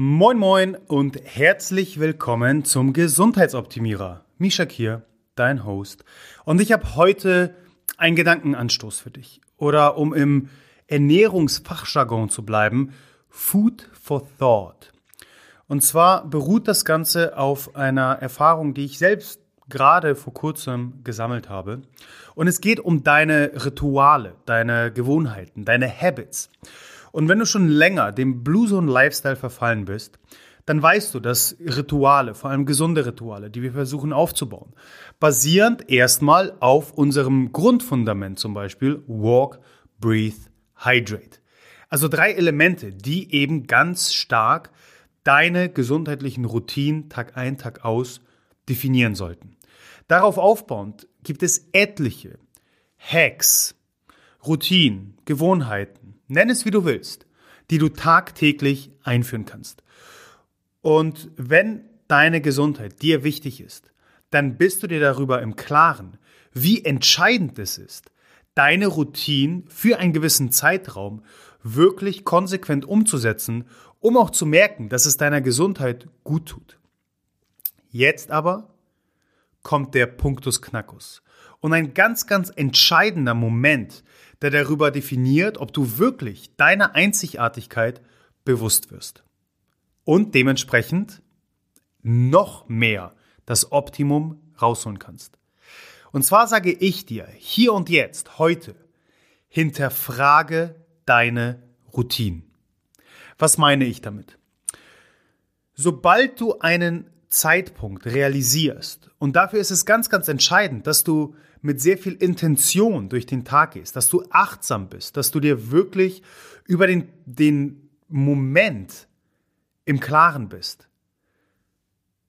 Moin moin und herzlich willkommen zum Gesundheitsoptimierer. Mishak hier, dein Host. Und ich habe heute einen Gedankenanstoß für dich. Oder um im Ernährungsfachjargon zu bleiben, Food for Thought. Und zwar beruht das Ganze auf einer Erfahrung, die ich selbst gerade vor kurzem gesammelt habe. Und es geht um deine Rituale, deine Gewohnheiten, deine Habits. Und wenn du schon länger dem Blue Zone Lifestyle verfallen bist, dann weißt du, dass Rituale, vor allem gesunde Rituale, die wir versuchen aufzubauen, basierend erstmal auf unserem Grundfundament, zum Beispiel Walk, Breathe, Hydrate. Also drei Elemente, die eben ganz stark deine gesundheitlichen Routinen Tag ein, Tag aus definieren sollten. Darauf aufbauend gibt es etliche Hacks, Routinen, Gewohnheiten, nenn es wie du willst, die du tagtäglich einführen kannst. Und wenn deine Gesundheit dir wichtig ist, dann bist du dir darüber im Klaren, wie entscheidend es ist, deine Routine für einen gewissen Zeitraum wirklich konsequent umzusetzen, um auch zu merken, dass es deiner Gesundheit gut tut. Jetzt aber kommt der Punktus Knackus. Und ein ganz, ganz entscheidender Moment, der darüber definiert, ob du wirklich deiner Einzigartigkeit bewusst wirst. Und dementsprechend noch mehr das Optimum rausholen kannst. Und zwar sage ich dir hier und jetzt, heute, hinterfrage deine Routinen. Was meine ich damit? Sobald du einen Zeitpunkt realisierst, und dafür ist es ganz, ganz entscheidend, dass du mit sehr viel Intention durch den Tag gehst, dass du achtsam bist, dass du dir wirklich über den, den Moment im Klaren bist.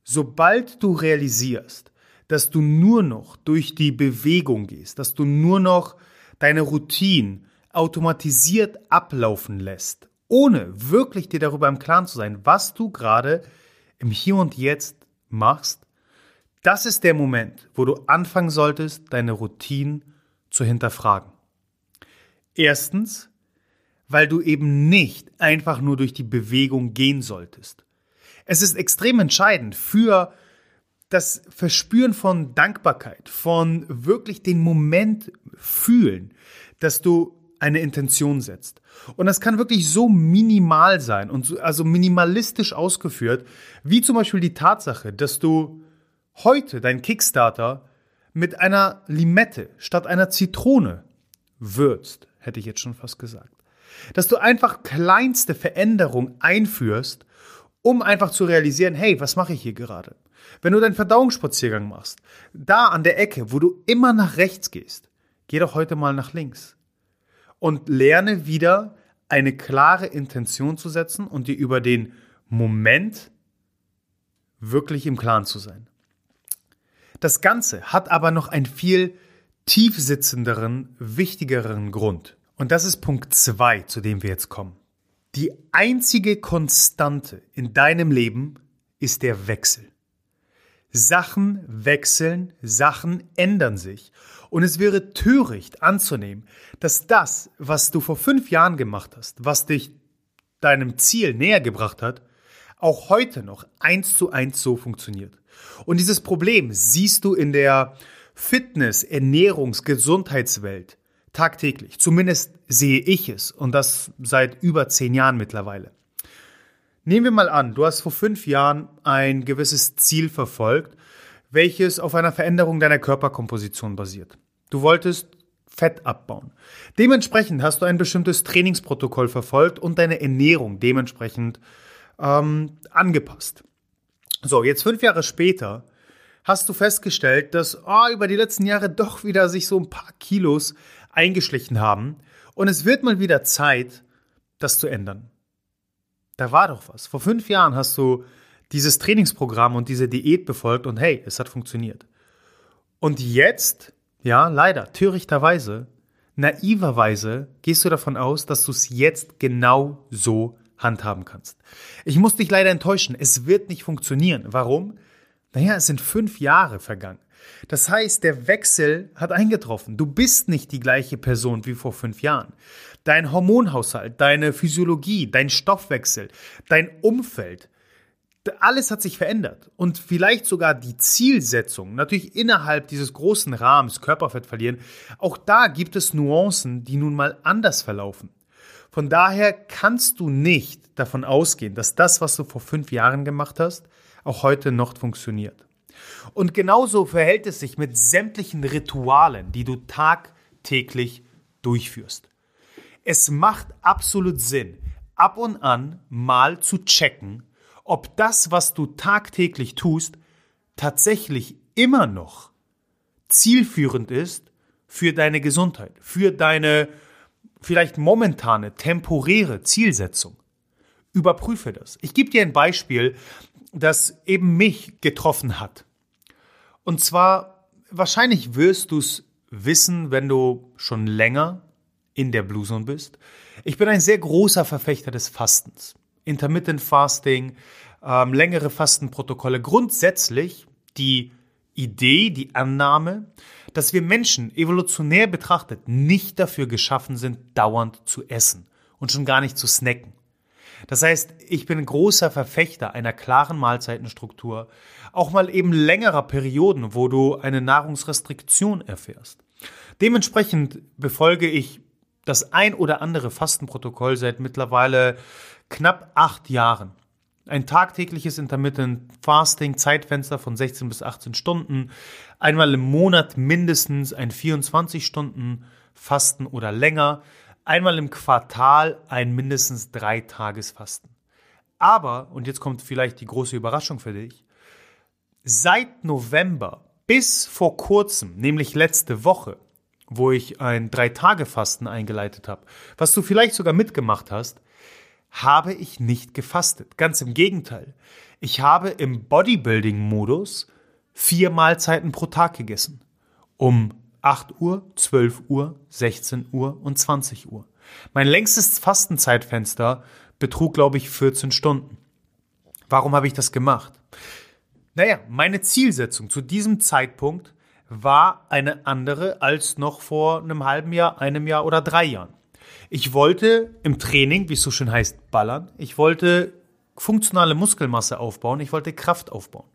Sobald du realisierst, dass du nur noch durch die Bewegung gehst, dass du nur noch deine Routine automatisiert ablaufen lässt, ohne wirklich dir darüber im Klaren zu sein, was du gerade im Hier und Jetzt machst, das ist der Moment, wo du anfangen solltest, deine Routinen zu hinterfragen. Erstens, weil du eben nicht einfach nur durch die Bewegung gehen solltest. Es ist extrem entscheidend für das Verspüren von Dankbarkeit, von wirklich den Moment fühlen, dass du eine Intention setzt. Und das kann wirklich so minimal sein und so, also minimalistisch ausgeführt, wie zum Beispiel die Tatsache, dass du heute dein Kickstarter mit einer Limette statt einer Zitrone würzt, hätte ich jetzt schon fast gesagt. Dass du einfach kleinste Veränderungen einführst, um einfach zu realisieren, hey, was mache ich hier gerade? Wenn du deinen Verdauungsspaziergang machst, da an der Ecke, wo du immer nach rechts gehst, geh doch heute mal nach links. Und lerne wieder eine klare Intention zu setzen und dir über den Moment wirklich im Klaren zu sein. Das Ganze hat aber noch einen viel tiefsitzenderen, wichtigeren Grund. Und das ist Punkt zwei, zu dem wir jetzt kommen. Die einzige Konstante in deinem Leben ist der Wechsel. Sachen wechseln, Sachen ändern sich. Und es wäre töricht anzunehmen, dass das, was du vor fünf Jahren gemacht hast, was dich deinem Ziel näher gebracht hat, auch heute noch eins zu eins so funktioniert. Und dieses Problem siehst du in der Fitness-, Ernährungs-, Gesundheitswelt tagtäglich. Zumindest sehe ich es und das seit über zehn Jahren mittlerweile. Nehmen wir mal an, du hast vor fünf Jahren ein gewisses Ziel verfolgt, welches auf einer Veränderung deiner Körperkomposition basiert. Du wolltest Fett abbauen. Dementsprechend hast du ein bestimmtes Trainingsprotokoll verfolgt und deine Ernährung dementsprechend ähm, angepasst. So, jetzt fünf Jahre später hast du festgestellt, dass oh, über die letzten Jahre doch wieder sich so ein paar Kilos eingeschlichen haben und es wird mal wieder Zeit, das zu ändern. Da war doch was. Vor fünf Jahren hast du dieses Trainingsprogramm und diese Diät befolgt und hey, es hat funktioniert. Und jetzt, ja, leider, törichterweise, naiverweise gehst du davon aus, dass du es jetzt genau so handhaben kannst. Ich muss dich leider enttäuschen, es wird nicht funktionieren. Warum? Naja, es sind fünf Jahre vergangen. Das heißt, der Wechsel hat eingetroffen. Du bist nicht die gleiche Person wie vor fünf Jahren. Dein Hormonhaushalt, deine Physiologie, dein Stoffwechsel, dein Umfeld, alles hat sich verändert. Und vielleicht sogar die Zielsetzung, natürlich innerhalb dieses großen Rahmens Körperfett verlieren, auch da gibt es Nuancen, die nun mal anders verlaufen. Von daher kannst du nicht davon ausgehen, dass das, was du vor fünf Jahren gemacht hast, auch heute noch funktioniert. Und genauso verhält es sich mit sämtlichen Ritualen, die du tagtäglich durchführst. Es macht absolut Sinn, ab und an mal zu checken, ob das, was du tagtäglich tust, tatsächlich immer noch zielführend ist für deine Gesundheit, für deine vielleicht momentane, temporäre Zielsetzung. Überprüfe das. Ich gebe dir ein Beispiel, das eben mich getroffen hat. Und zwar, wahrscheinlich wirst du es wissen, wenn du schon länger in der Blue Zone bist. Ich bin ein sehr großer Verfechter des Fastens. Intermittent Fasting, ähm, längere Fastenprotokolle. Grundsätzlich die Idee, die Annahme, dass wir Menschen evolutionär betrachtet nicht dafür geschaffen sind, dauernd zu essen und schon gar nicht zu snacken. Das heißt, ich bin großer Verfechter einer klaren Mahlzeitenstruktur, auch mal eben längerer Perioden, wo du eine Nahrungsrestriktion erfährst. Dementsprechend befolge ich das ein oder andere Fastenprotokoll seit mittlerweile knapp acht Jahren. Ein tagtägliches Intermittent Fasting, Zeitfenster von 16 bis 18 Stunden, einmal im Monat mindestens ein 24 Stunden Fasten oder länger, einmal im Quartal ein mindestens drei Tages Fasten. Aber, und jetzt kommt vielleicht die große Überraschung für dich, seit November bis vor kurzem, nämlich letzte Woche, wo ich ein Drei-Tage-Fasten eingeleitet habe, was du vielleicht sogar mitgemacht hast, habe ich nicht gefastet. Ganz im Gegenteil. Ich habe im Bodybuilding-Modus vier Mahlzeiten pro Tag gegessen. Um 8 Uhr, 12 Uhr, 16 Uhr und 20 Uhr. Mein längstes Fastenzeitfenster betrug, glaube ich, 14 Stunden. Warum habe ich das gemacht? Naja, meine Zielsetzung zu diesem Zeitpunkt war eine andere als noch vor einem halben Jahr, einem Jahr oder drei Jahren. Ich wollte im Training, wie es so schön heißt, ballern. Ich wollte funktionale Muskelmasse aufbauen. Ich wollte Kraft aufbauen.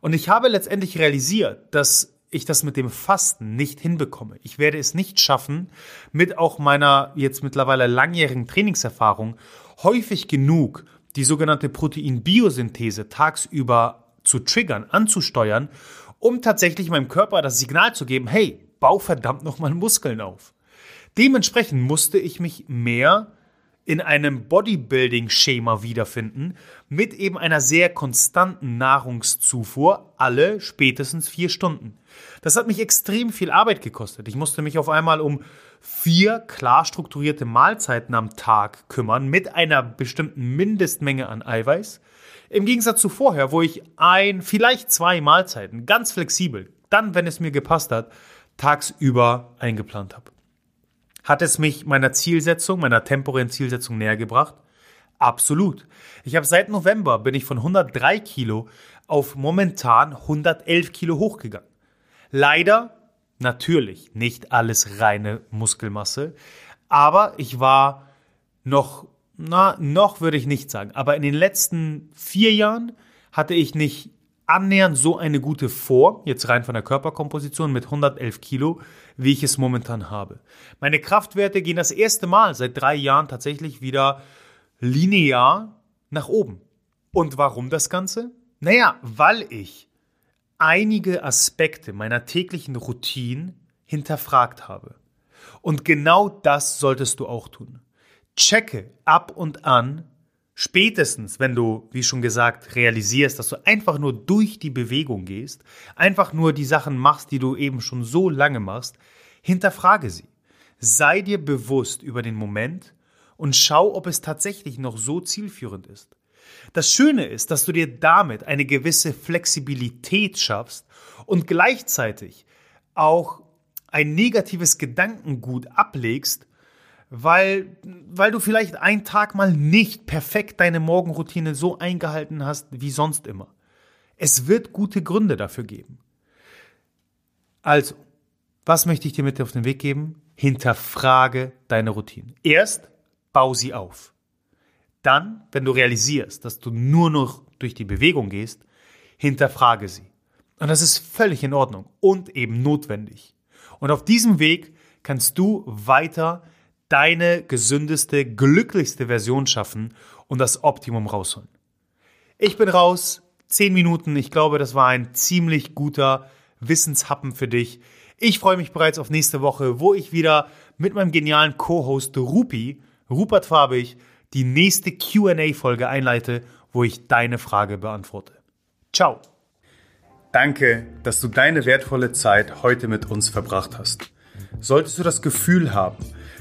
Und ich habe letztendlich realisiert, dass ich das mit dem Fasten nicht hinbekomme. Ich werde es nicht schaffen, mit auch meiner jetzt mittlerweile langjährigen Trainingserfahrung häufig genug die sogenannte Proteinbiosynthese tagsüber zu triggern, anzusteuern, um tatsächlich meinem Körper das Signal zu geben, hey, bau verdammt nochmal Muskeln auf. Dementsprechend musste ich mich mehr in einem Bodybuilding-Schema wiederfinden, mit eben einer sehr konstanten Nahrungszufuhr alle spätestens vier Stunden. Das hat mich extrem viel Arbeit gekostet. Ich musste mich auf einmal um vier klar strukturierte Mahlzeiten am Tag kümmern, mit einer bestimmten Mindestmenge an Eiweiß. Im Gegensatz zu vorher, wo ich ein, vielleicht zwei Mahlzeiten ganz flexibel, dann, wenn es mir gepasst hat, tagsüber eingeplant habe. Hat es mich meiner Zielsetzung, meiner temporären Zielsetzung näher gebracht? Absolut. Ich habe seit November bin ich von 103 Kilo auf momentan 111 Kilo hochgegangen. Leider natürlich nicht alles reine Muskelmasse, aber ich war noch, na, noch würde ich nicht sagen, aber in den letzten vier Jahren hatte ich nicht annähernd so eine gute Form, jetzt rein von der Körperkomposition mit 111 Kilo, wie ich es momentan habe. Meine Kraftwerte gehen das erste Mal seit drei Jahren tatsächlich wieder linear nach oben. Und warum das Ganze? Naja, weil ich einige Aspekte meiner täglichen Routine hinterfragt habe. Und genau das solltest du auch tun. Checke ab und an, spätestens wenn du, wie schon gesagt, realisierst, dass du einfach nur durch die Bewegung gehst, einfach nur die Sachen machst, die du eben schon so lange machst, hinterfrage sie. Sei dir bewusst über den Moment und schau, ob es tatsächlich noch so zielführend ist. Das Schöne ist, dass du dir damit eine gewisse Flexibilität schaffst und gleichzeitig auch ein negatives Gedankengut ablegst, weil, weil du vielleicht einen Tag mal nicht perfekt deine Morgenroutine so eingehalten hast wie sonst immer. Es wird gute Gründe dafür geben. Also, was möchte ich dir mit auf den Weg geben? Hinterfrage deine Routine. Erst bau sie auf. Dann, wenn du realisierst, dass du nur noch durch die Bewegung gehst, hinterfrage sie. Und das ist völlig in Ordnung und eben notwendig. Und auf diesem Weg kannst du weiter deine gesündeste, glücklichste Version schaffen und das Optimum rausholen. Ich bin raus. Zehn Minuten. Ich glaube, das war ein ziemlich guter Wissenshappen für dich. Ich freue mich bereits auf nächste Woche, wo ich wieder mit meinem genialen Co-Host Rupi, Rupert Farbig, die nächste QA-Folge einleite, wo ich deine Frage beantworte. Ciao! Danke, dass du deine wertvolle Zeit heute mit uns verbracht hast. Solltest du das Gefühl haben,